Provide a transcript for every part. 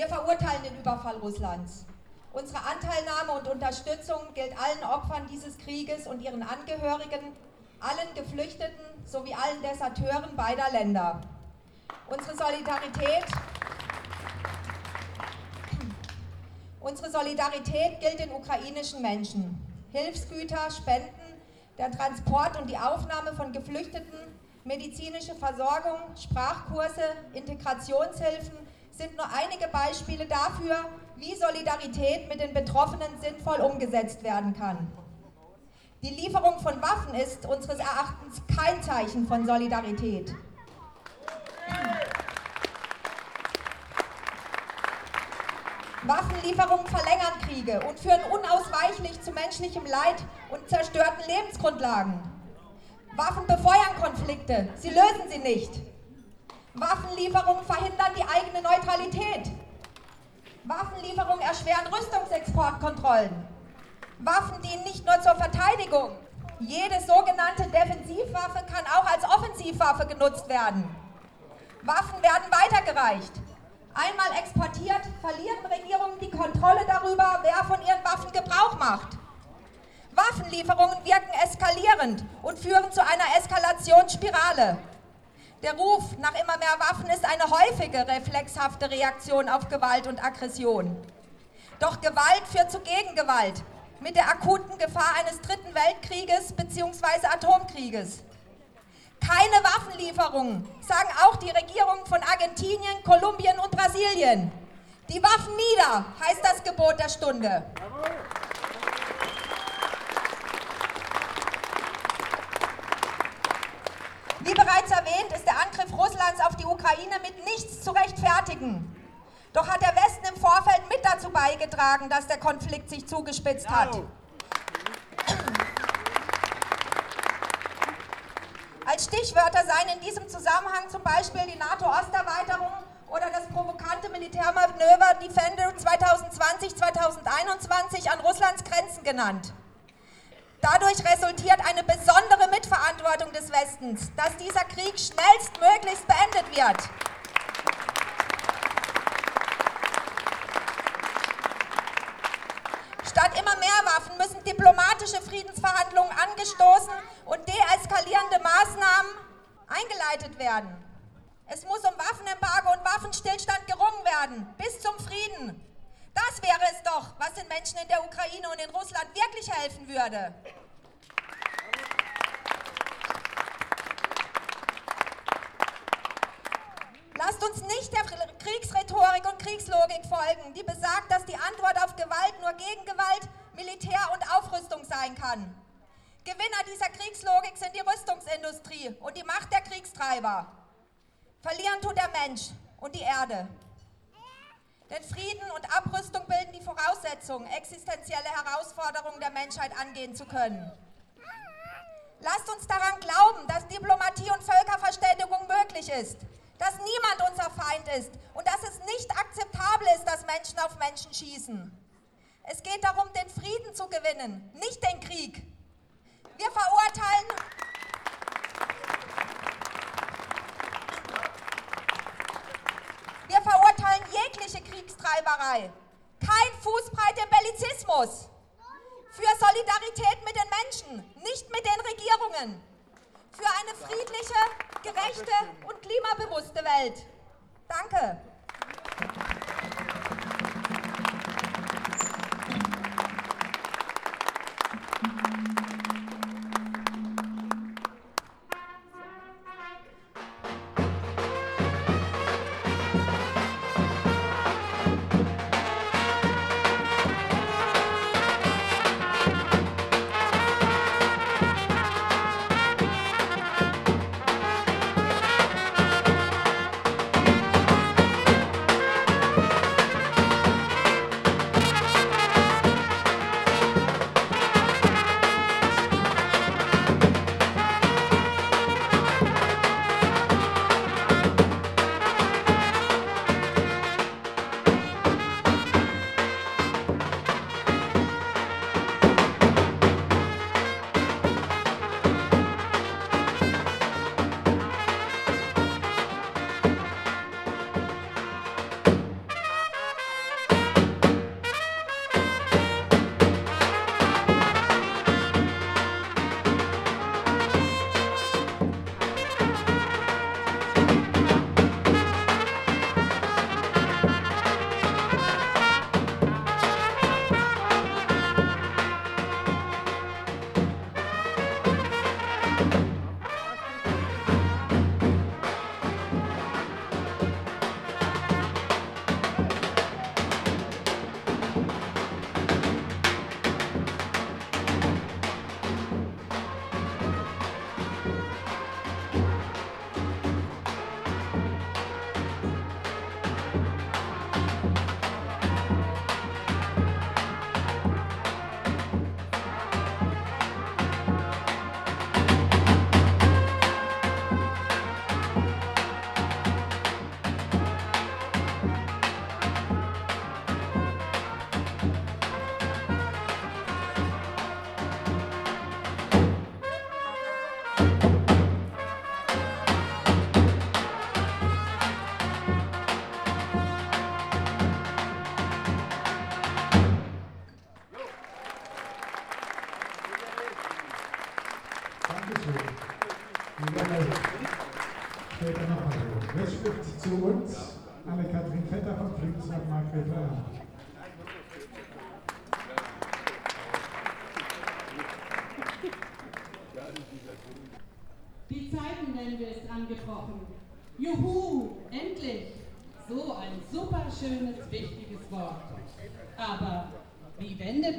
Wir verurteilen den Überfall Russlands. Unsere Anteilnahme und Unterstützung gilt allen Opfern dieses Krieges und ihren Angehörigen, allen Geflüchteten sowie allen Deserteuren beider Länder. Unsere Solidarität, unsere Solidarität gilt den ukrainischen Menschen. Hilfsgüter, Spenden, der Transport und die Aufnahme von Geflüchteten, medizinische Versorgung, Sprachkurse, Integrationshilfen sind nur einige Beispiele dafür, wie Solidarität mit den Betroffenen sinnvoll umgesetzt werden kann. Die Lieferung von Waffen ist unseres Erachtens kein Zeichen von Solidarität. Waffenlieferungen verlängern Kriege und führen unausweichlich zu menschlichem Leid und zerstörten Lebensgrundlagen. Waffen befeuern Konflikte, sie lösen sie nicht. Waffenlieferungen verhindern die eigene Neutralität. Waffenlieferungen erschweren Rüstungsexportkontrollen. Waffen dienen nicht nur zur Verteidigung. Jede sogenannte Defensivwaffe kann auch als Offensivwaffe genutzt werden. Waffen werden weitergereicht. Einmal exportiert, verlieren Regierungen die Kontrolle darüber, wer von ihren Waffen Gebrauch macht. Waffenlieferungen wirken eskalierend und führen zu einer Eskalationsspirale. Der Ruf nach immer mehr Waffen ist eine häufige reflexhafte Reaktion auf Gewalt und Aggression. Doch Gewalt führt zu Gegengewalt mit der akuten Gefahr eines dritten Weltkrieges bzw. Atomkrieges. Keine Waffenlieferungen, sagen auch die Regierungen von Argentinien, Kolumbien und Brasilien. Die Waffen nieder, heißt das Gebot der Stunde. Wie bereits erwähnt, ist der Angriff Russlands auf die Ukraine mit nichts zu rechtfertigen. Doch hat der Westen im Vorfeld mit dazu beigetragen, dass der Konflikt sich zugespitzt hat. Als Stichwörter seien in diesem Zusammenhang zum Beispiel die NATO-Osterweiterung oder das provokante Militärmanöver Defender 2020-2021 an Russlands Grenzen genannt. Dadurch resultiert eine besondere Mitverantwortung des Westens, dass dieser Krieg schnellstmöglichst beendet wird. Statt immer mehr Waffen müssen diplomatische Friedensverhandlungen angestoßen und deeskalierende Maßnahmen eingeleitet werden. Es muss um Waffenembargo und Waffenstillstand gerungen werden, bis zum Frieden. Das wäre es doch, was den Menschen in der Ukraine und in Russland wirklich helfen würde. Lasst uns nicht der Kriegsrhetorik und Kriegslogik folgen, die besagt, dass die Antwort auf Gewalt nur Gegengewalt, Militär und Aufrüstung sein kann. Gewinner dieser Kriegslogik sind die Rüstungsindustrie und die Macht der Kriegstreiber. Verlieren tut der Mensch und die Erde. Denn Frieden und Abrüstung bilden die Voraussetzung, existenzielle Herausforderungen der Menschheit angehen zu können. Lasst uns daran glauben, dass Diplomatie und Völkerverständigung möglich ist dass niemand unser Feind ist und dass es nicht akzeptabel ist, dass Menschen auf Menschen schießen. Es geht darum, den Frieden zu gewinnen, nicht den Krieg. Wir verurteilen Wir verurteilen jegliche Kriegstreiberei. Kein Fußbreit im Bellizismus. Für Solidarität mit den Menschen, nicht mit den Regierungen für eine friedliche, gerechte und klimabewusste Welt. Danke.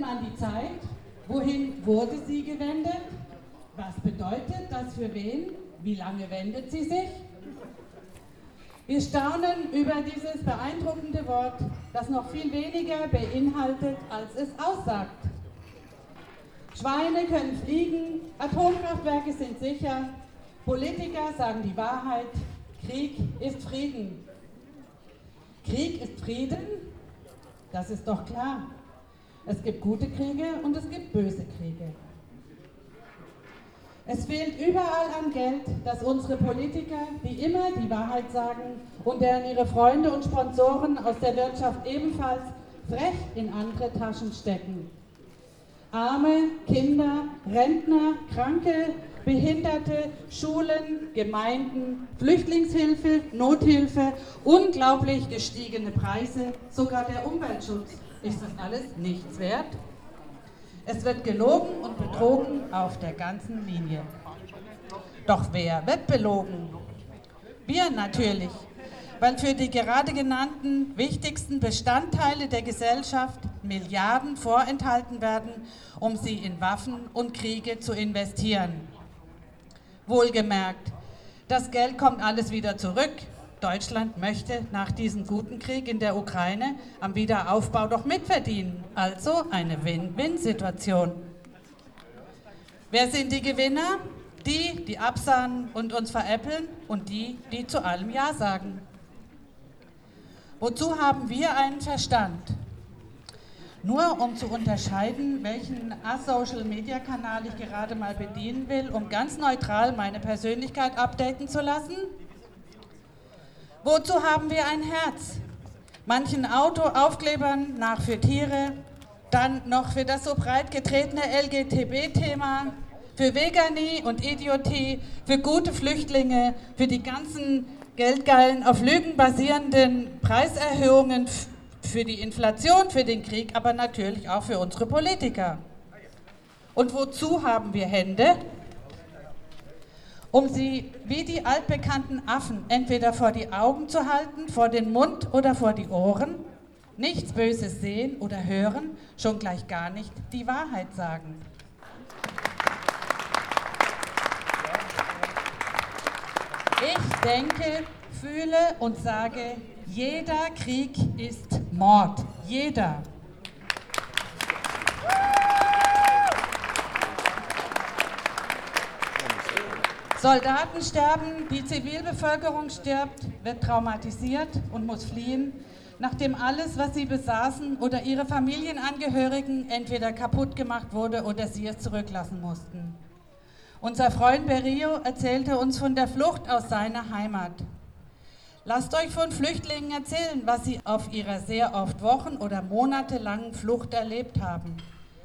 Wendet man die Zeit? Wohin wurde sie gewendet? Was bedeutet das für wen? Wie lange wendet sie sich? Wir staunen über dieses beeindruckende Wort, das noch viel weniger beinhaltet, als es aussagt. Schweine können fliegen, Atomkraftwerke sind sicher, Politiker sagen die Wahrheit, Krieg ist Frieden. Krieg ist Frieden, das ist doch klar. Es gibt gute Kriege und es gibt böse Kriege. Es fehlt überall an Geld, das unsere Politiker, die immer die Wahrheit sagen und deren ihre Freunde und Sponsoren aus der Wirtschaft ebenfalls frech in andere Taschen stecken. Arme, Kinder, Rentner, Kranke, Behinderte, Schulen, Gemeinden, Flüchtlingshilfe, Nothilfe, unglaublich gestiegene Preise, sogar der Umweltschutz. Ist das alles nichts wert? Es wird gelogen und betrogen auf der ganzen Linie. Doch wer wird belogen? Wir natürlich, weil für die gerade genannten wichtigsten Bestandteile der Gesellschaft Milliarden vorenthalten werden, um sie in Waffen und Kriege zu investieren. Wohlgemerkt, das Geld kommt alles wieder zurück, Deutschland möchte nach diesem guten Krieg in der Ukraine am Wiederaufbau doch mitverdienen. Also eine Win-Win-Situation. Wer sind die Gewinner? Die, die absahen und uns veräppeln und die, die zu allem Ja sagen. Wozu haben wir einen Verstand? Nur um zu unterscheiden, welchen A-Social-Media-Kanal ich gerade mal bedienen will, um ganz neutral meine Persönlichkeit updaten zu lassen? Wozu haben wir ein Herz? Manchen Autoaufklebern nach für Tiere, dann noch für das so breit getretene LGTB-Thema, für Veganie und Idiotie, für gute Flüchtlinge, für die ganzen geldgeilen, auf Lügen basierenden Preiserhöhungen, für die Inflation, für den Krieg, aber natürlich auch für unsere Politiker. Und wozu haben wir Hände? Um sie wie die altbekannten Affen entweder vor die Augen zu halten, vor den Mund oder vor die Ohren, nichts Böses sehen oder hören, schon gleich gar nicht die Wahrheit sagen. Ich denke, fühle und sage, jeder Krieg ist Mord. Jeder. Soldaten sterben, die Zivilbevölkerung stirbt, wird traumatisiert und muss fliehen, nachdem alles, was sie besaßen oder ihre Familienangehörigen entweder kaputt gemacht wurde oder sie es zurücklassen mussten. Unser Freund Berio erzählte uns von der Flucht aus seiner Heimat. Lasst euch von Flüchtlingen erzählen, was sie auf ihrer sehr oft Wochen- oder monatelangen Flucht erlebt haben,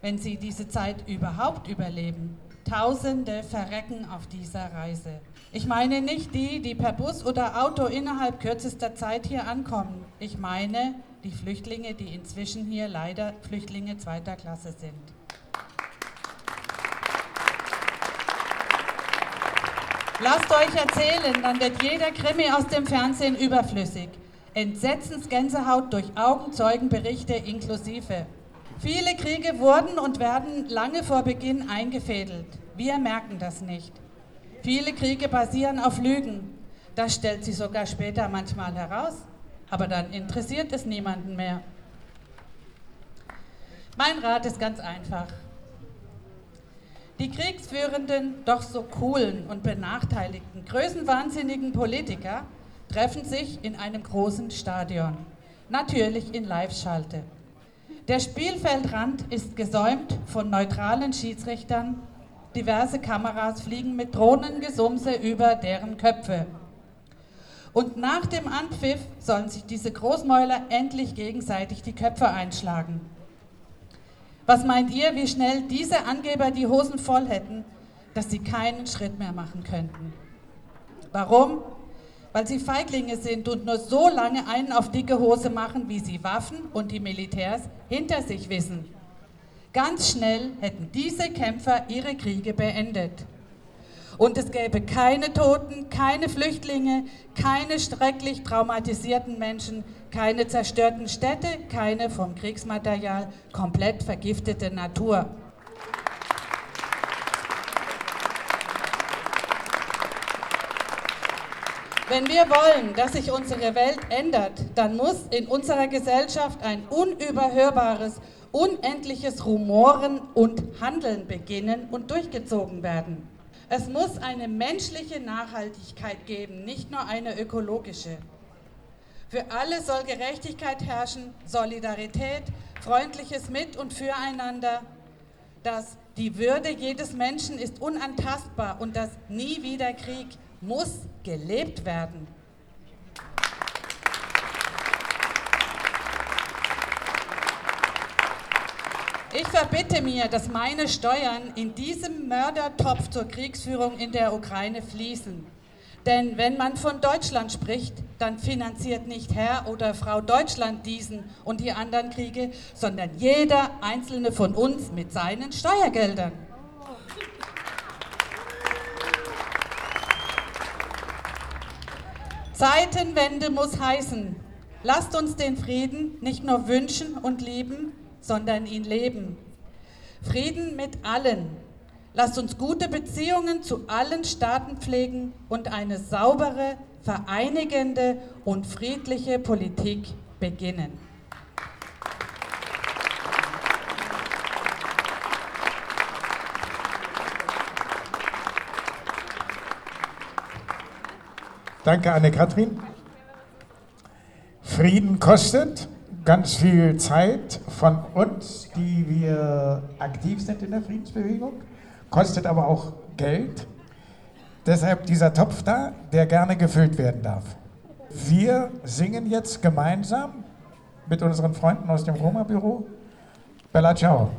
wenn sie diese Zeit überhaupt überleben. Tausende verrecken auf dieser Reise. Ich meine nicht die, die per Bus oder Auto innerhalb kürzester Zeit hier ankommen. Ich meine die Flüchtlinge, die inzwischen hier leider Flüchtlinge zweiter Klasse sind. Lasst euch erzählen, dann wird jeder Krimi aus dem Fernsehen überflüssig. Entsetzensgänsehaut durch Augenzeugenberichte inklusive. Viele Kriege wurden und werden lange vor Beginn eingefädelt. Wir merken das nicht. Viele Kriege basieren auf Lügen. Das stellt sich sogar später manchmal heraus, aber dann interessiert es niemanden mehr. Mein Rat ist ganz einfach. Die kriegsführenden, doch so coolen und benachteiligten, größenwahnsinnigen Politiker treffen sich in einem großen Stadion. Natürlich in Live-Schalte. Der Spielfeldrand ist gesäumt von neutralen Schiedsrichtern. Diverse Kameras fliegen mit Drohnengesumse über deren Köpfe. Und nach dem Anpfiff sollen sich diese Großmäuler endlich gegenseitig die Köpfe einschlagen. Was meint ihr, wie schnell diese Angeber die Hosen voll hätten, dass sie keinen Schritt mehr machen könnten? Warum? Weil sie Feiglinge sind und nur so lange einen auf dicke Hose machen, wie sie Waffen und die Militärs hinter sich wissen. Ganz schnell hätten diese Kämpfer ihre Kriege beendet. Und es gäbe keine Toten, keine Flüchtlinge, keine schrecklich traumatisierten Menschen, keine zerstörten Städte, keine vom Kriegsmaterial komplett vergiftete Natur. Wenn wir wollen, dass sich unsere Welt ändert, dann muss in unserer Gesellschaft ein unüberhörbares, unendliches Rumoren und Handeln beginnen und durchgezogen werden. Es muss eine menschliche Nachhaltigkeit geben, nicht nur eine ökologische. Für alle soll Gerechtigkeit herrschen, Solidarität, freundliches Mit- und Füreinander. Das die Würde jedes Menschen ist unantastbar und das nie wieder Krieg muss gelebt werden. Ich verbitte mir, dass meine Steuern in diesem Mördertopf zur Kriegsführung in der Ukraine fließen. Denn wenn man von Deutschland spricht, dann finanziert nicht Herr oder Frau Deutschland diesen und die anderen Kriege, sondern jeder einzelne von uns mit seinen Steuergeldern. Zeitenwende muss heißen, lasst uns den Frieden nicht nur wünschen und lieben, sondern ihn leben. Frieden mit allen. Lasst uns gute Beziehungen zu allen Staaten pflegen und eine saubere, vereinigende und friedliche Politik beginnen. Danke, Anne-Kathrin. Frieden kostet ganz viel Zeit von uns, die wir aktiv sind in der Friedensbewegung, kostet aber auch Geld. Deshalb dieser Topf da, der gerne gefüllt werden darf. Wir singen jetzt gemeinsam mit unseren Freunden aus dem Roma-Büro Bella Ciao.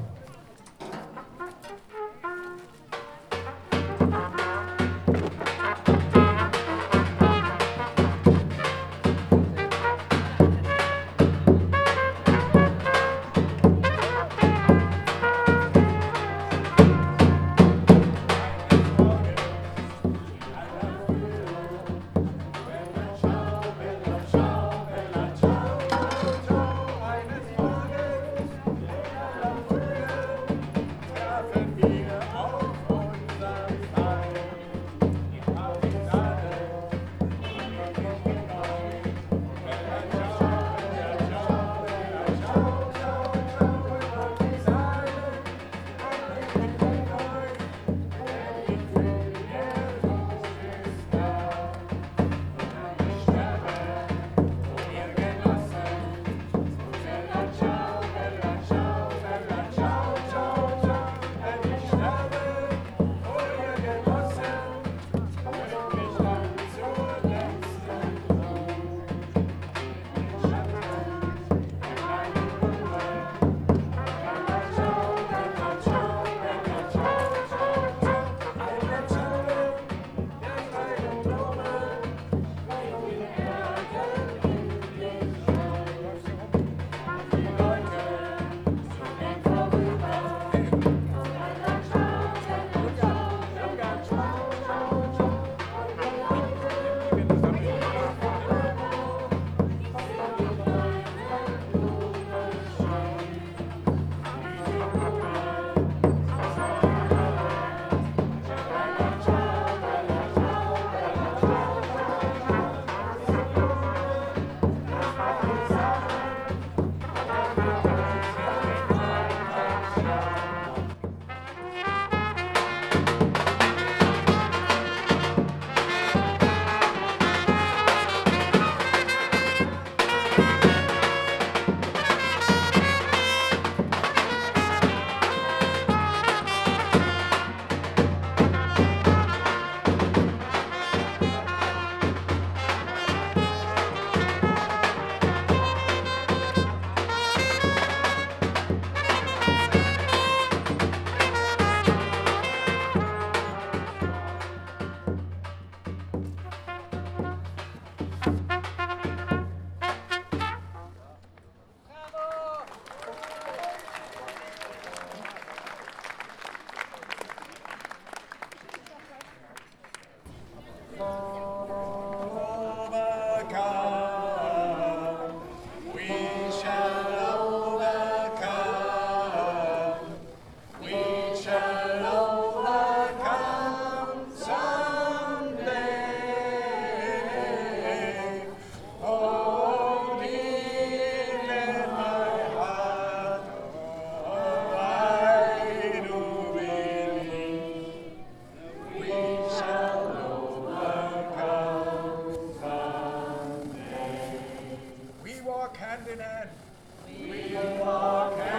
We walk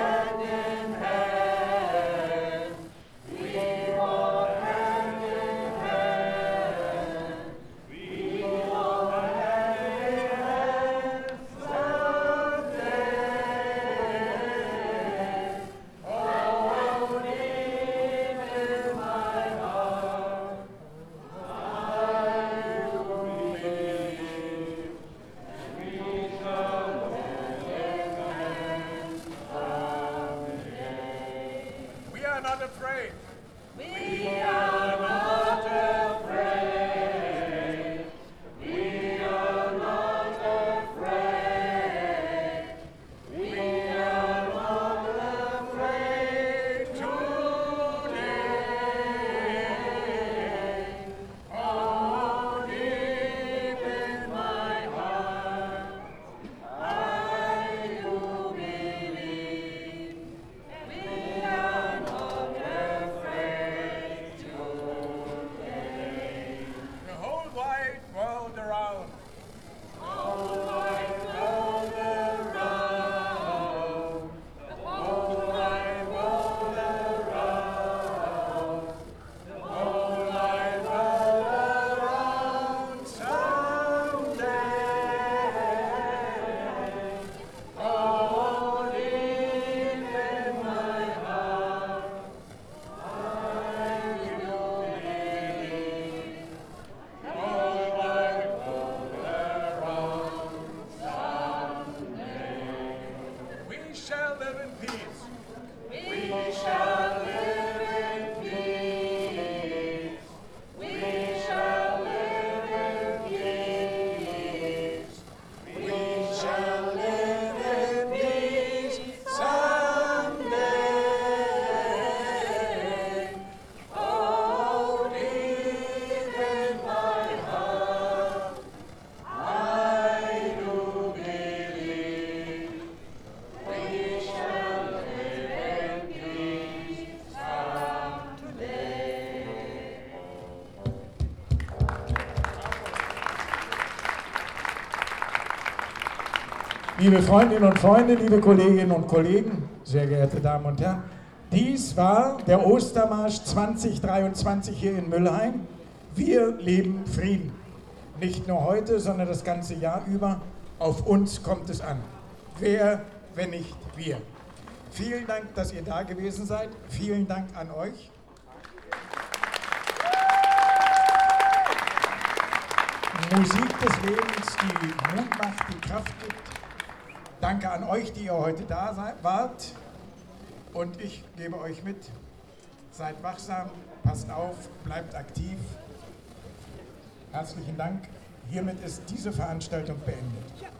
Liebe Freundinnen und Freunde, liebe Kolleginnen und Kollegen, sehr geehrte Damen und Herren, dies war der Ostermarsch 2023 hier in Müllheim. Wir leben Frieden. Nicht nur heute, sondern das ganze Jahr über. Auf uns kommt es an. Wer, wenn nicht wir? Vielen Dank, dass ihr da gewesen seid. Vielen Dank an euch. Musik des Lebens, die Mut macht, die Kraft gibt. Danke an euch, die ihr heute da seid, wart. Und ich gebe euch mit, seid wachsam, passt auf, bleibt aktiv. Herzlichen Dank. Hiermit ist diese Veranstaltung beendet.